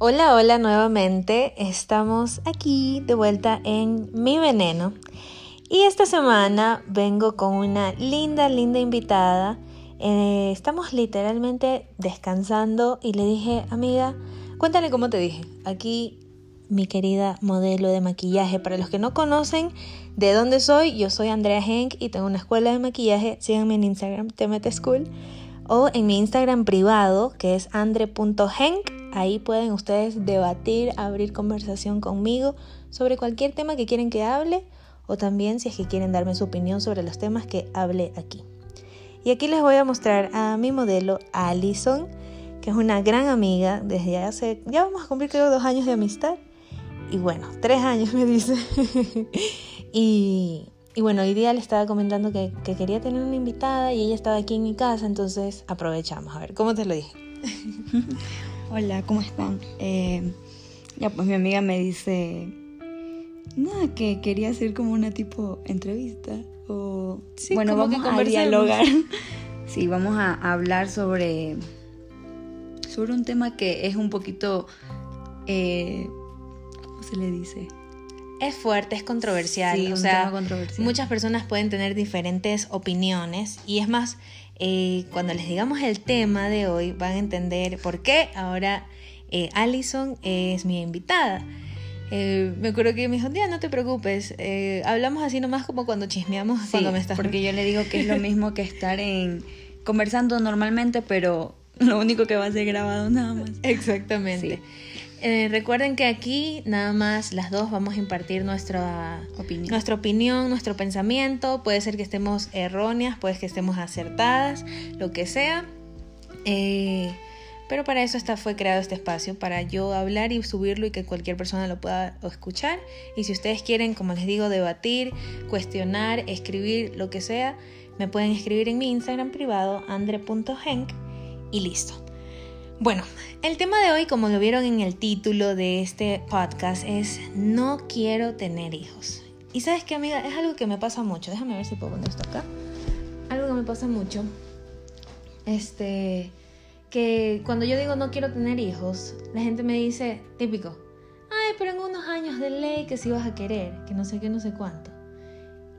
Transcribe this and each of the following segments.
Hola, hola nuevamente. Estamos aquí de vuelta en Mi Veneno. Y esta semana vengo con una linda, linda invitada. Eh, estamos literalmente descansando y le dije, amiga, cuéntale cómo te dije. Aquí mi querida modelo de maquillaje. Para los que no conocen de dónde soy, yo soy Andrea Henk y tengo una escuela de maquillaje. Síganme en Instagram, Temete School. O en mi Instagram privado, que es andre.henk Ahí pueden ustedes debatir, abrir conversación conmigo sobre cualquier tema que quieren que hable o también si es que quieren darme su opinión sobre los temas que hable aquí. Y aquí les voy a mostrar a mi modelo Alison, que es una gran amiga desde hace, ya vamos a cumplir creo dos años de amistad. Y bueno, tres años me dice. y, bueno, hoy día le estaba comentando que, que quería tener una invitada y ella estaba aquí en mi casa, entonces aprovechamos. A ver, ¿cómo te lo dije? Hola, ¿cómo están? Eh, ya, pues mi amiga me dice, nada, que quería hacer como una tipo entrevista. O, bueno, vamos a dialogar. sí, vamos a hablar sobre, sobre un tema que es un poquito, eh, ¿cómo se le dice? Es fuerte, es controversial. Sí, o sea, controversial. muchas personas pueden tener diferentes opiniones y es más, eh, cuando les digamos el tema de hoy van a entender por qué ahora eh, Allison es mi invitada. Eh, me acuerdo que me dijo, ya no te preocupes, hablamos así nomás como cuando chismeamos cuando me estás... Porque yo le digo que es lo mismo que estar en conversando normalmente, pero lo único que va a ser grabado nada más. Exactamente. Eh, recuerden que aquí nada más las dos vamos a impartir nuestra opinión. nuestra opinión, nuestro pensamiento. Puede ser que estemos erróneas, puede que estemos acertadas, lo que sea. Eh, pero para eso está, fue creado este espacio, para yo hablar y subirlo y que cualquier persona lo pueda escuchar. Y si ustedes quieren, como les digo, debatir, cuestionar, escribir, lo que sea, me pueden escribir en mi Instagram privado, andre.henk, y listo. Bueno, el tema de hoy, como lo vieron en el título de este podcast, es No quiero tener hijos. Y sabes qué, amiga, es algo que me pasa mucho. Déjame ver si puedo poner esto acá. Algo que me pasa mucho. Este, que cuando yo digo no quiero tener hijos, la gente me dice, típico, ay, pero en unos años de ley que si vas a querer, que no sé qué, no sé cuánto.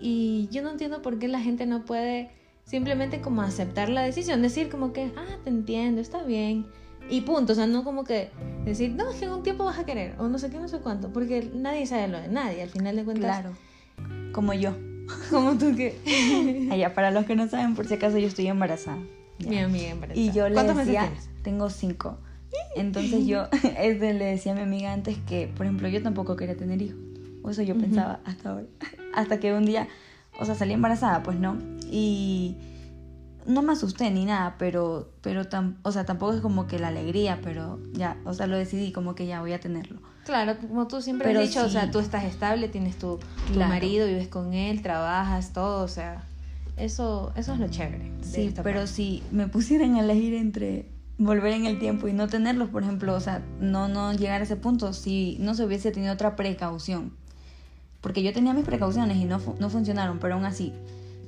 Y yo no entiendo por qué la gente no puede simplemente como aceptar la decisión, decir como que, ah, te entiendo, está bien y punto, o sea, no como que decir, no, es que en un tiempo vas a querer, o no sé qué, no sé cuánto, porque nadie sabe lo de nadie, al final de cuentas. Claro, como yo. Como tú que. Allá, para los que no saben, por si acaso yo estoy embarazada. Mi amiga embarazada. Y yo le decía, tengo cinco. Entonces yo este, le decía a mi amiga antes que, por ejemplo, yo tampoco quería tener hijos. O eso yo pensaba hasta ahora. Hasta que un día, o sea, salí embarazada, pues no. Y no me asusté ni nada, pero, pero o sea, tampoco es como que la alegría, pero ya, o sea, lo decidí como que ya voy a tenerlo. Claro, como tú siempre has dicho, o sea, tú estás estable, tienes tu, tu marido, vives con él, trabajas, todo, o sea, eso, eso es lo chévere. Sí, pero si me pusieran a elegir entre volver en el tiempo y no tenerlos, por ejemplo, o sea, no, no llegar a ese punto, si no se hubiese tenido otra precaución. Porque yo tenía mis precauciones y no, no funcionaron, pero aún así,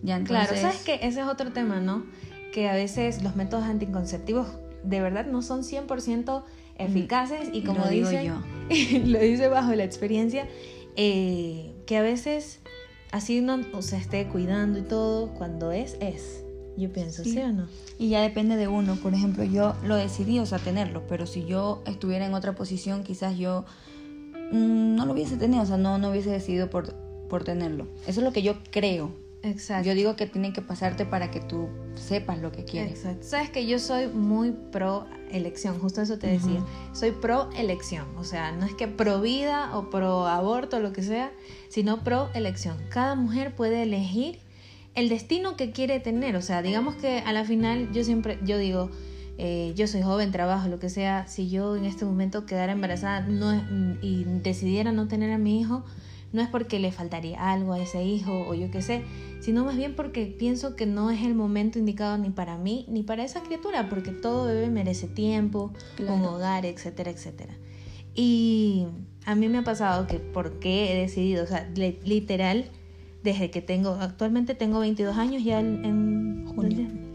Claro, sabes que ese es otro tema, ¿no? Que a veces los métodos anticonceptivos de verdad no son 100% eficaces y como lo digo yo. lo dice bajo la experiencia, eh, que a veces así uno se esté cuidando y todo, cuando es, es. Yo pienso, ¿sí. o no? Y ya depende de uno. Por ejemplo, yo lo decidí, o sea, tenerlo, pero si yo estuviera en otra posición, quizás yo mm, no lo hubiese tenido, o sea, no, no hubiese decidido por, por tenerlo. Eso es lo que yo creo. Exacto. Yo digo que tiene que pasarte para que tú sepas lo que quieres. Exacto. Sabes que yo soy muy pro elección, justo eso te decía. Soy pro elección, o sea, no es que pro vida o pro aborto, lo que sea, sino pro elección. Cada mujer puede elegir el destino que quiere tener, o sea, digamos que a la final yo siempre, yo digo, eh, yo soy joven, trabajo, lo que sea, si yo en este momento quedara embarazada no, y decidiera no tener a mi hijo, no es porque le faltaría algo a ese hijo o yo qué sé, sino más bien porque pienso que no es el momento indicado ni para mí ni para esa criatura, porque todo bebé merece tiempo, un hogar, etcétera, etcétera. Y a mí me ha pasado que porque he decidido, o sea, literal, desde que tengo, actualmente tengo 22 años, ya en, en,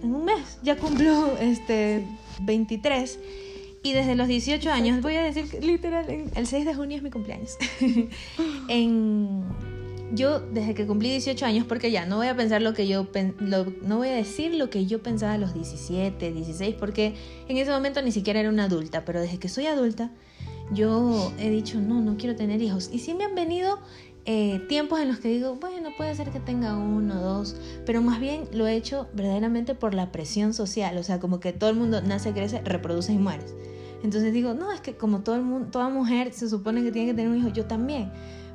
un mes, ya cumplo este 23. Y desde los 18 años, voy a decir que literal, el 6 de junio es mi cumpleaños. en, yo desde que cumplí 18 años, porque ya no voy a pensar lo que yo, no voy a decir lo que yo pensaba a los 17, 16, porque en ese momento ni siquiera era una adulta, pero desde que soy adulta, yo he dicho, no, no quiero tener hijos. Y sí me han venido eh, tiempos en los que digo, bueno, puede ser que tenga uno, dos, pero más bien lo he hecho verdaderamente por la presión social, o sea, como que todo el mundo nace, crece, reproduce y mueres. Entonces digo, no, es que como todo el mundo, toda mujer se supone que tiene que tener un hijo, yo también.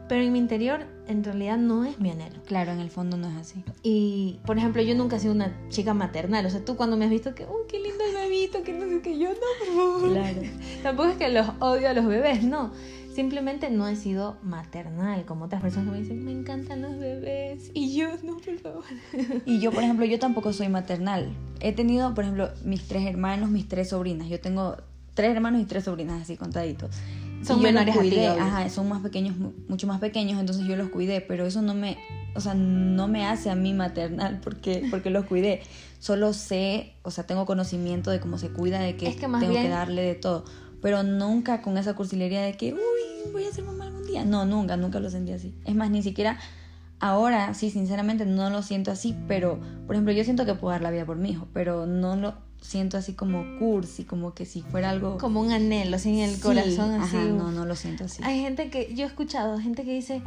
Pero en mi interior, en realidad no es mi anhelo. Claro, en el fondo no es así. Y, por ejemplo, yo nunca he sido una chica maternal. O sea, tú cuando me has visto que, uy, qué lindo el bebito, que no sé qué, yo no, por favor. Claro. Tampoco es que los odio a los bebés, no. Simplemente no he sido maternal, como otras personas que me dicen, me encantan los bebés. Y yo, no, por favor. Y yo, por ejemplo, yo tampoco soy maternal. He tenido, por ejemplo, mis tres hermanos, mis tres sobrinas. Yo tengo tres hermanos y tres sobrinas así contaditos. Son menores cuidé, ajá, son más pequeños, mucho más pequeños, entonces yo los cuidé, pero eso no me, o sea, no me hace a mí maternal porque, porque los cuidé. Solo sé, o sea, tengo conocimiento de cómo se cuida, de que, tengo que darle de todo, pero nunca con esa cursilería de que, uy, voy a ser mamá algún día. No, nunca, nunca lo sentí así. Es más, ni siquiera ahora, sí, sinceramente no lo siento así, pero, por ejemplo, yo siento que puedo dar la vida por mi hijo, pero no lo siento así como cursi, como que si fuera algo... Como un anhelo, así en el corazón, así. Ajá, no, no lo siento así. Hay gente que, yo he escuchado, gente que dice,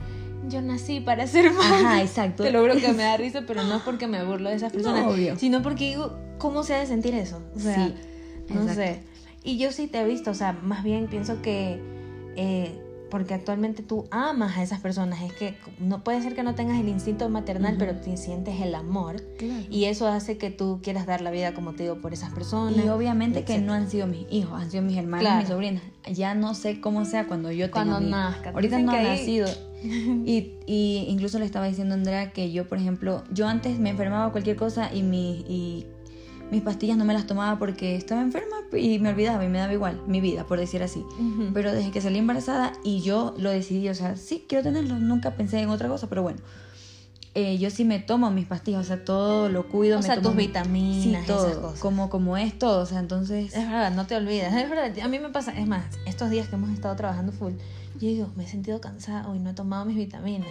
yo nací para ser madre. Ajá, exacto. Te logro que me da risa, pero no es porque me burlo de esas personas, sino porque digo, ¿cómo se ha de sentir eso? O sea, sí, no sé. Y yo sí te he visto, o sea, más bien pienso que... Eh, porque actualmente tú amas a esas personas. Es que no puede ser que no tengas el instinto maternal, pero te sientes el amor. Y eso hace que tú quieras dar la vida, como te digo, por esas personas. Y obviamente que no han sido mis hijos, han sido mis hermanos, mis sobrinas. Ya no sé cómo sea cuando yo tenga Cuando nazca. Ahorita no ha nacido. y, y, incluso le estaba diciendo a Andrea que yo, por ejemplo, yo antes me enfermaba cualquier cosa y mi... Y mis pastillas no me las tomaba porque estaba enferma y me olvidaba y me daba igual mi vida, por decir así. Pero desde que salí embarazada y yo lo decidí, o sea, sí, quiero tenerlo, nunca pensé en otra cosa, pero bueno. Eh, yo sí me tomo mis pastillas, o sea, todo lo cuido. O me sea, tus vitaminas, todo, esas cosas. Como, como es todo, o sea, entonces... Es verdad, no te olvidas, es verdad, a mí me pasa, es más, estos días que hemos estado trabajando full, yo digo, me he sentido cansada hoy no he tomado mis vitaminas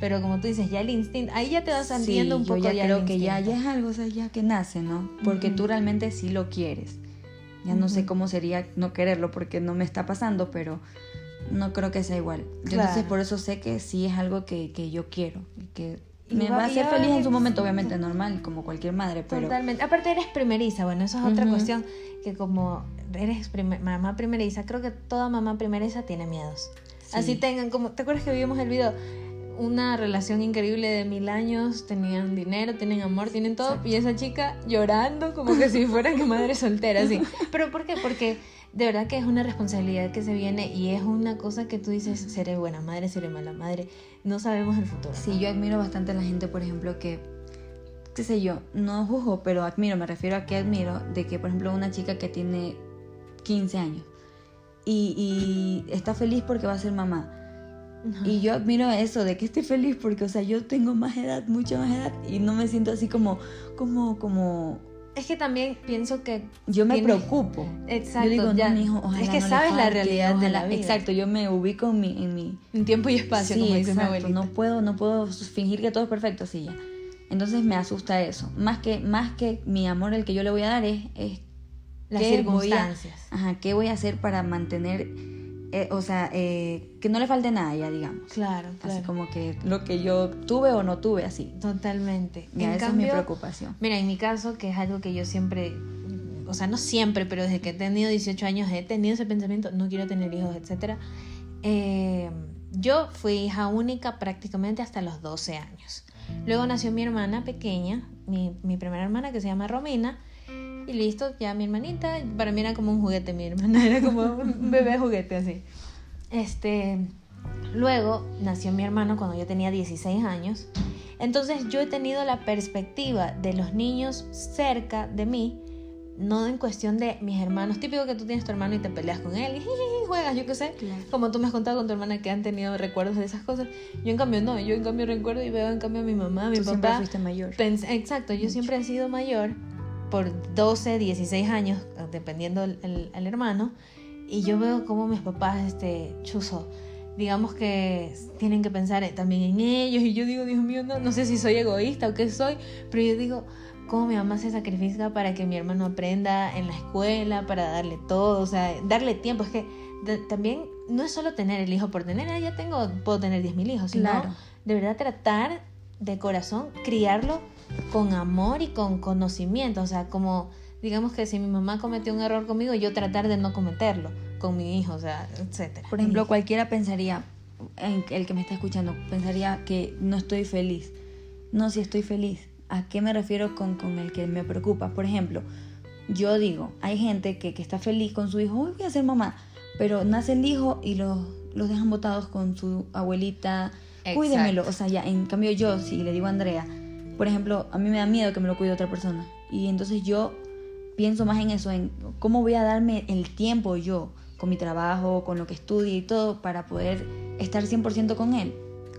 pero como tú dices, ya el instinto, ahí ya te vas sintiendo un poco ya, ya creo que ya, ya es algo, o sea, ya que nace, ¿no? Porque tú realmente sí lo quieres. Ya no sé cómo sería no quererlo porque no me está pasando, pero no creo que sea igual. Entonces por eso sé que sí es algo que, que yo quiero que me va, a hacer feliz en su momento, obviamente normal, como cualquier madre, pero... Totalmente. Aparte eres primeriza, bueno, eso es otra cuestión, que como eres mamá primeriza, creo que toda mamá primeriza tiene miedos. Así tengan, como, ¿te acuerdas que vimos el video? Una relación increíble de mil años, tenían dinero, tienen amor, tienen todo, y esa chica llorando como que si fuera que madre soltera, así. ¿Pero por qué? Porque de verdad que es una responsabilidad que se viene y es una cosa que tú dices, seré buena madre, seré mala madre, no sabemos el futuro. Sí, yo admiro bastante a la gente, por ejemplo, que, qué sé yo, no juzgo, pero admiro, me refiero a que admiro de que, por ejemplo, una chica que tiene 15 años y, y está feliz porque va a ser mamá y yo admiro eso, de que esté feliz, porque, o sea, yo tengo más edad, mucha más edad, y no me siento así como, como, como... Es que también pienso que... Yo me preocupo. Exacto. Yo digo, ya, hijo, es que sabes la realidad de la vida. Exacto, yo me ubico en mi... En, mi... en tiempo y espacio, como dice mi No puedo, no puedo fingir que todo es perfecto, así ya. Entonces me asusta eso. Más que, más que mi amor, el que yo le voy a dar es... es Las circunstancias. ajá, ¿qué voy a hacer para mantener eh, o sea, eh, que no le falte nada ya, digamos. Claro, claro. Así como que lo que yo tuve o no tuve, así. Totalmente. Ya, esa es mi preocupación. Mira, en mi caso, que es algo que yo siempre, o sea, no siempre, pero desde que he tenido 18 años he tenido ese pensamiento, no quiero tener hijos, etc. Eh, yo fui hija única prácticamente hasta los 12 años. Luego nació mi hermana pequeña, mi, mi primera hermana que se llama Romina, y listo, ya mi hermanita, para mí era como un juguete, mi hermana era como un bebé juguete así. Este, luego nació mi hermano cuando yo tenía 16 años. Entonces yo he tenido la perspectiva de los niños cerca de mí, no en cuestión de mis hermanos. Típico que tú tienes tu hermano y te peleas con él y juegas, yo qué sé. Como tú me has contado con tu hermana que han tenido recuerdos de esas cosas. Yo en cambio no, yo en cambio recuerdo y veo en cambio a mi mamá, a mi tú papá. Siempre fuiste mayor. exacto, yo siempre he sido mayor por 12, 16 años, dependiendo el, hermano, y yo veo como mis papás, este, chuzo, digamos que tienen que pensar también en ellos, y yo digo, Dios mío, no, no sé si soy egoísta o qué soy, pero yo digo, cómo mi mamá se sacrifica para que mi hermano aprenda en la escuela, para darle todo, o sea, darle tiempo. Es que también no es solo tener el hijo por tener, ah, ya tengo, puedo tener 10.000 hijos, sino de verdad tratar de corazón criarlo con amor y con conocimiento, o sea, como digamos que si mi mamá cometió un error conmigo, yo tratar de no cometerlo con mi hijo, o sea, etcétera. Por ejemplo, cualquiera pensaría, el que me está escuchando, pensaría que no estoy feliz. No, si estoy feliz. ¿A qué me refiero con, con el que me preocupa? Por ejemplo, yo digo, hay gente que, que está feliz con su hijo, voy a ser mamá, pero nace el hijo y los, los dejan botados con su abuelita, cuídemelo. O sea, ya, en cambio yo, si le digo a Andrea, por ejemplo, a mí me da miedo que me lo cuide otra persona. Y entonces yo pienso más en eso, en cómo voy a darme el tiempo yo, con mi trabajo, con lo que estudio y todo, para poder estar 100% con él.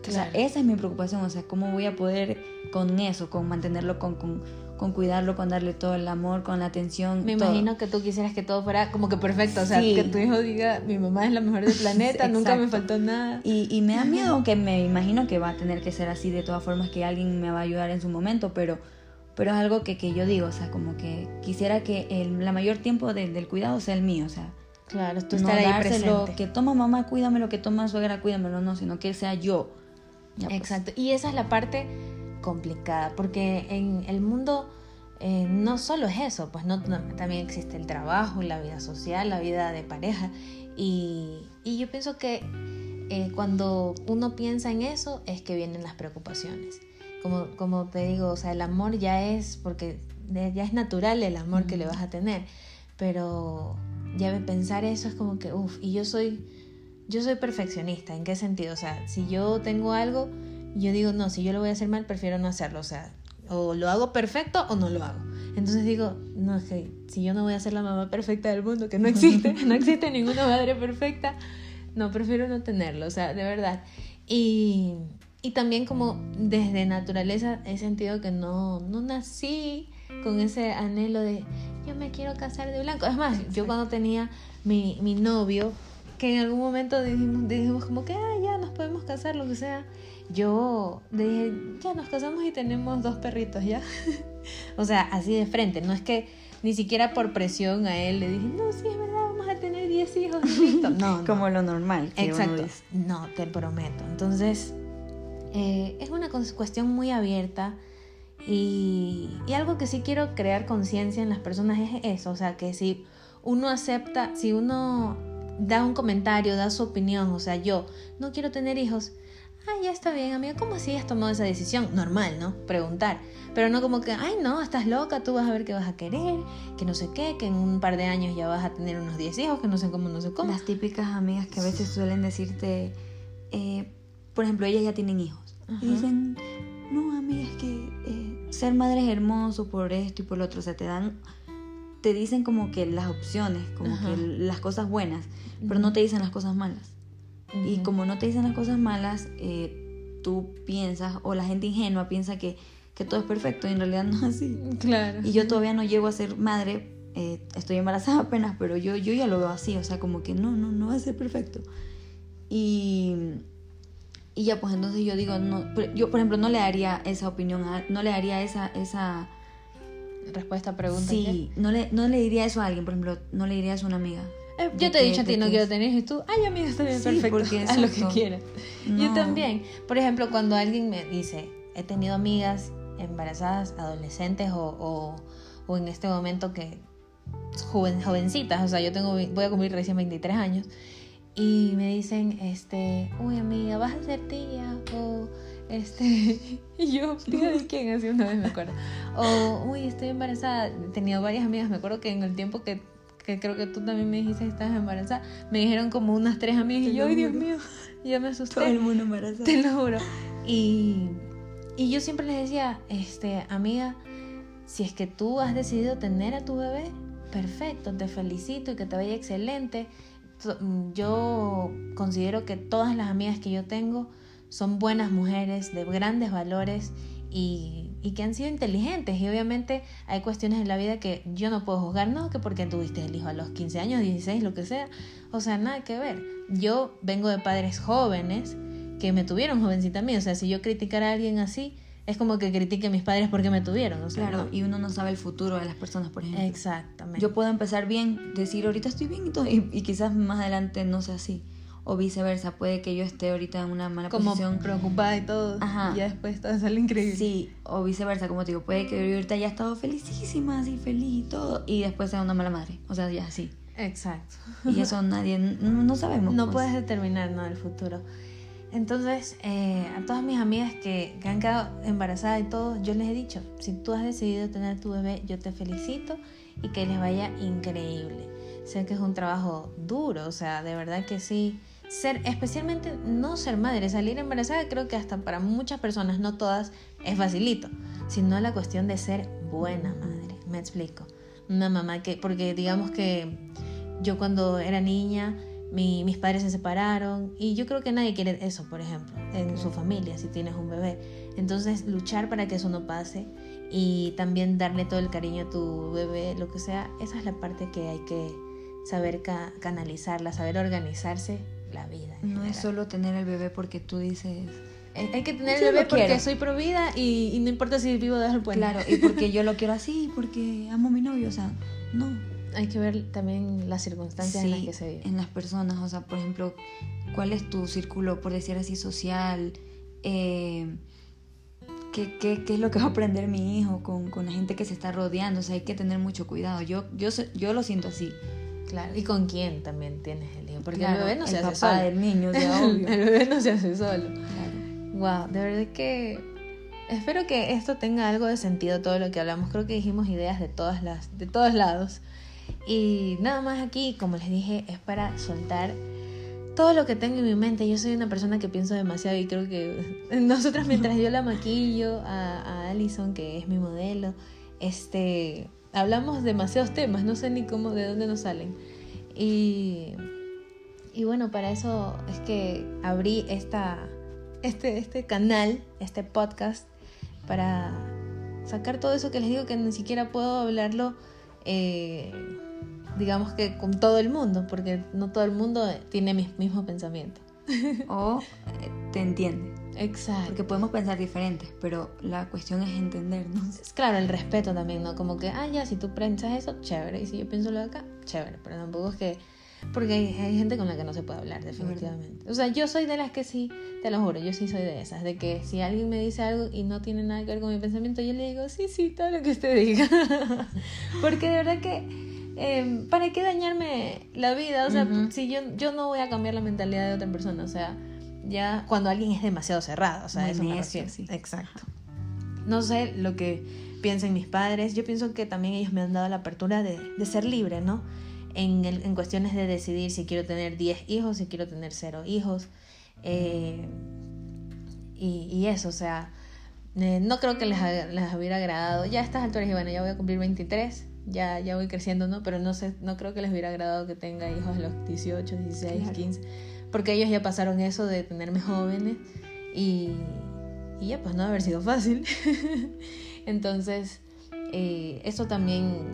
O sea, esa es mi preocupación, o sea, cómo voy a poder con eso, con mantenerlo, con, con, con cuidarlo, con darle todo el amor, con la atención. Me imagino que tú quisieras que todo fuera como que perfecto, o sea, que tu hijo diga, mi mamá es la mejor del planeta, nunca me faltó nada. Y, y me da miedo, aunque me imagino que va a tener que ser así de todas formas, que alguien me va a ayudar en su momento, pero, pero es algo que, que yo digo, o sea, como que quisiera que el la mayor tiempo del cuidado sea el mío, o sea. Claro, tú estar ahí presente. que toma mamá, cuídamelo, que toma suegra, cuídamelo, no, sino que sea yo pues. Exacto. Y esa es la parte complicada, porque en el mundo eh, no solo es eso, pues no, también existe el trabajo, la vida social, la vida de pareja. Y, y yo pienso que eh, cuando uno piensa en eso es que vienen las preocupaciones. Como, como te digo, o sea, el amor ya es, porque ya es natural el amor que le vas a tener, pero ya pensar eso es como que, uff, y yo soy yo soy perfeccionista. ¿En qué sentido? O sea, si yo tengo algo, yo digo, no, si yo lo voy a hacer mal, prefiero no hacerlo. O sea, o lo hago perfecto o no lo hago. Entonces digo, no, es que si yo no voy a ser la mamá perfecta del mundo, que no existe, no existe ninguna madre perfecta, no, prefiero no tenerlo, o sea, de verdad. Y, y también como desde naturaleza he sentido que no, no nací con ese anhelo de yo me quiero casar de blanco. Es más, yo cuando tenía mi, mi novio, que en algún momento dijimos, dijimos como que, ah, ya nos podemos casar, lo que sea. Yo dije, ya nos casamos y tenemos dos perritos, ¿ya? o sea, así de frente, no es que ni siquiera por presión a él le dije, no, sí, es verdad, vamos a tener diez hijos. No, Como lo normal. Exacto. No, te prometo. Entonces, eh, es una cuestión muy abierta. Y, y, algo que sí quiero crear conciencia en las personas es eso, o sea, que si uno acepta, si uno da un comentario, da su opinión, o sea, yo no quiero tener hijos. Ah, ya está bien, amiga, ¿cómo así has tomado esa decisión? Normal, ¿no? Preguntar. Pero no como que, ay, no, estás loca, tú vas a ver qué vas a querer, que no sé qué, que en un par de años ya vas a tener unos 10 hijos, que no sé cómo, no sé cómo. Las típicas amigas que a veces suelen decirte, eh, por ejemplo, ellas ya tienen hijos. Y dicen, no, amiga, es que eh, ser madre es hermoso por esto y por lo otro. O sea, te dan te dicen como que las opciones, como que las cosas buenas, pero no te dicen las cosas malas. Y como no te dicen las cosas malas, eh, tú piensas, o la gente ingenua piensa que, que, todo es perfecto y en realidad no es así. Claro. Y yo todavía no llego a ser madre, eh, estoy embarazada apenas, pero yo, yo ya lo veo así, o sea, como que no, no, no va a ser perfecto. Y, y ya, pues entonces yo digo, no, yo por ejemplo no le daría esa opinión, no le daría esa, esa respuesta a preguntas. Sí, no le, no le diría eso a alguien, por ejemplo, no le diría eso a una amiga. Eh, yo te he dicho a ti, no quiero tener, y tú, ay, amiga, está bien, perfecto, haz lo que quieras. Yo también. Por ejemplo, cuando alguien me dice, he tenido amigas embarazadas, adolescentes o, o, en este momento que joven, jovencitas, o sea, yo tengo, voy a cumplir recién 23 años, y me dicen, este, uy, amiga, vas a ser tía, o este, y yo, tía de quién, así una vez me acuerdo. O, uy, estoy embarazada. He tenido varias amigas, me acuerdo que en el tiempo que, que creo que tú también me dijiste que estabas embarazada, me dijeron como unas tres amigas y yo, ay, Dios mío, ya me asusté. Todo el mundo embarazado. Te lo juro. Y, y yo siempre les decía, este, amiga, si es que tú has decidido tener a tu bebé, perfecto, te felicito y que te vaya excelente. Yo considero que todas las amigas que yo tengo, son buenas mujeres de grandes valores y y que han sido inteligentes. Y obviamente hay cuestiones en la vida que yo no puedo juzgar, no, que porque tuviste el hijo a los 15 años, 16, lo que sea. O sea, nada que ver. Yo vengo de padres jóvenes que me tuvieron jovencita a mí. O sea, si yo criticara a alguien así, es como que critique a mis padres porque me tuvieron. O sea, claro, y uno no sabe el futuro de las personas, por ejemplo. Exactamente. Yo puedo empezar bien, decir ahorita estoy bien y todo, y, y quizás más adelante no sea así o viceversa, puede que yo esté ahorita en una mala como posición. preocupada y todo. Ajá. Y ya después todo sale increíble. Sí, o viceversa, como te digo, puede que yo ahorita haya estado felicísima, así feliz y todo, y después sea una mala madre. O sea, ya así. Exacto. Y eso nadie, no, sabemos. No pues. puedes determinar, ¿no? El futuro. Entonces, eh, a todas mis amigas que, que han quedado embarazadas y todo, yo les he dicho, si tú has decidido tener tu bebé, yo te felicito y que les vaya increíble. Sé que es un trabajo duro, o sea, de verdad que sí ser, especialmente no ser madre, salir embarazada creo que hasta para muchas personas, no todas, es facilito, sino la cuestión de ser buena madre, me explico. Una mamá que, porque digamos que yo cuando era niña, mis padres se separaron y yo creo que nadie quiere eso, por ejemplo, en su familia, si tienes un bebé. Entonces, luchar para que eso no pase y también darle todo el cariño a tu bebé, lo que sea, esa es la parte que hay que saber canalizarla, saber organizarse la vida. No es solo tener el bebé porque tú dices... Hay que tener el bebé porque soy pro vida y, no importa si vivo de el puente. Claro, y porque yo lo quiero así, porque amo a mi novio, o sea, no. Hay que ver también las circunstancias en las que se vive. En las personas, o sea, por ejemplo, ¿cuál es tu círculo, por decir así, social? Eh, ¿qué, qué, qué, es lo que va a aprender mi hijo con, con, la gente que se está rodeando? O sea, hay que tener mucho cuidado. Yo, yo, yo lo siento así. Claro, y con quién también tienes el hijo, porque el bebé no se hace solo. del niño, obvio. el bebé no se hace solo. Wow, de verdad que espero que esto tenga algo de sentido todo lo que hablamos. Creo que dijimos ideas de todas las de todos lados. Y nada más aquí, como les dije, es para soltar todo lo que tengo en mi mente. Yo soy una persona que pienso demasiado y creo que nosotras mientras yo la maquillo a, a Allison, que es mi modelo, este hablamos demasiados temas, no sé ni cómo, de dónde nos salen. Y, y bueno, para eso es que abrí esta, este, este canal, este podcast, para sacar todo eso que les digo que ni siquiera puedo hablarlo, eh, digamos que con todo el mundo, porque no todo el mundo tiene mis mismos pensamientos. o te entiende. Exacto. Porque podemos pensar diferentes, pero la cuestión es entendernos. Es claro, el respeto también, ¿no? Como que, ah, ya, si tú piensas eso, chévere. Y si yo pienso lo de acá, chévere. Pero tampoco es que. Porque hay, gente con la que no se puede hablar, definitivamente. O sea, yo soy de las que sí, te lo juro, yo sí soy de esas. De que si alguien me dice algo y no tiene nada que ver con mi pensamiento, yo le digo, sí, sí, todo lo que usted diga. Porque de verdad que. Em, ¿Para qué dañarme la vida? O sea, si yo, yo no voy a cambiar la mentalidad de otra persona, o sea, ya cuando alguien es demasiado cerrado, o sea, eso me refiero. Exacto. No sé lo que piensan mis padres, yo pienso que también ellos me han dado la apertura de, ser libre, ¿no? En, en, cuestiones de decidir si quiero tener 10 hijos, si quiero tener 0 hijos. Eh, y, eso, o sea, eh, no creo que les, les, hubiera agradado. Ya a estas alturas, y bueno, ya voy a cumplir 23, ya, ya voy creciendo, ¿no? Pero no sé, no creo que les hubiera agradado que tenga hijos a los 18, 16, 15 porque ellos ya pasaron eso de tenerme jóvenes y, ya pues no haber sido fácil. Entonces, eh, eso también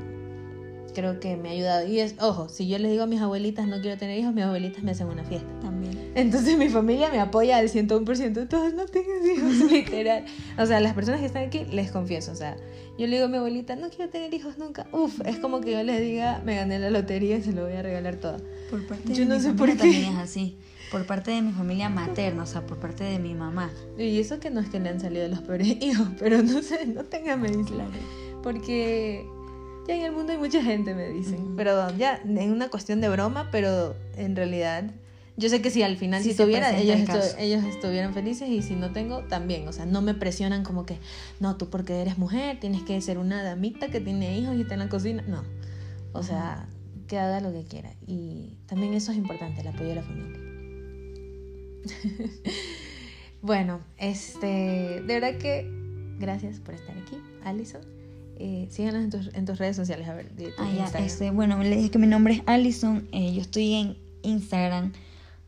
creo que me ha ayudado. Y es, ojo, si yo les digo a mis abuelitas no quiero tener hijos, mis abuelitas me hacen una fiesta. También. Entonces mi familia me apoya al 101%. Todos no tengan hijos, literal. O sea, las personas que están aquí, les confieso. O sea, yo le digo a mi abuelita, no quiero tener hijos nunca. Uf, es como que yo les diga, me gané la lotería y se lo voy a regalar todo. Por parte yo no sé por qué. También es así por parte de mi familia materna, o sea, por parte de mi mamá. Y eso que no es que le han salido los peores hijos, pero no sé, no tengan medicina. Porque ya en el mundo hay mucha gente, me dicen. Pero ya en una cuestión de broma, pero en realidad yo sé que si al final si tuviera, ellos, ellos estuvieran felices y si no tengo, también. O sea, no me presionan como que, no, tú porque eres mujer, tienes que ser una damita que tiene hijos y está en la cocina. No. O sea, que haga lo que quiera. Y también eso es importante, el apoyo de la familia. bueno, este, de verdad que gracias por estar aquí, Alison. Eh, síganos en tus, en tus, redes sociales, a ver. ah, ya, este, bueno, le dije que mi nombre es Alison, eh, yo estoy en Instagram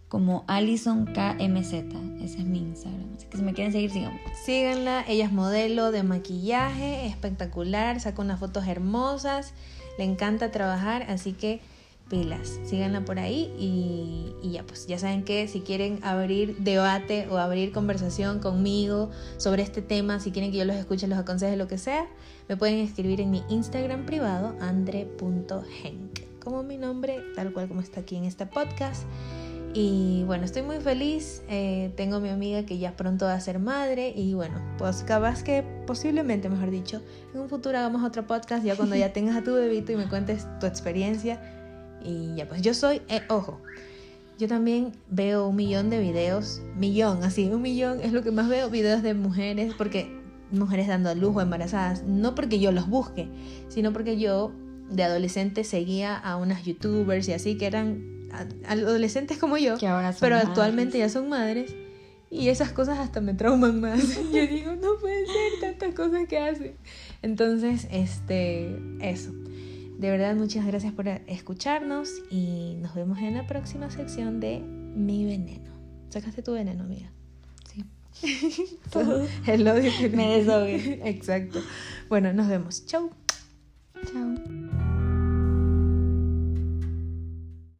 como Alison KMZ. Ese es mi Instagram. Así que si me quieren seguir, síganme. Síganla. Ella es modelo de maquillaje, espectacular, saca unas fotos hermosas, le encanta trabajar, así que pilas, síganla por ahí y, y, ya pues ya saben que si quieren abrir debate o abrir conversación conmigo sobre este tema, si quieren que yo los escuche, los aconseje, lo que sea, me pueden escribir en mi Instagram privado andre.henk, como mi nombre, tal cual como está aquí en este podcast. Y bueno, estoy muy feliz. Eh, tengo mi amiga que ya pronto va a ser madre. Y bueno, pues capaz que posiblemente, mejor dicho, en un futuro hagamos otro podcast ya cuando ya tengas a tu bebito y me cuentes tu experiencia. Y ya, pues yo soy, eh, ojo, yo también veo un millón de videos, millón, así, un millón es lo que más veo, videos de mujeres, porque mujeres dando a luz o embarazadas, no porque yo los busque, sino porque yo de adolescente seguía a unas youtubers y así que eran adolescentes como yo, pero actualmente ya son madres. Y esas cosas hasta me trauman más. Yo digo, no puede ser tantas cosas que hacen. Entonces, este, eso. De verdad, muchas gracias por escucharnos y nos vemos en la próxima sección de Mi Veneno. ¿Sacaste tu veneno, amiga? Sí. El odio que me desahogué. Exacto. Bueno, nos vemos. Chau. Chao.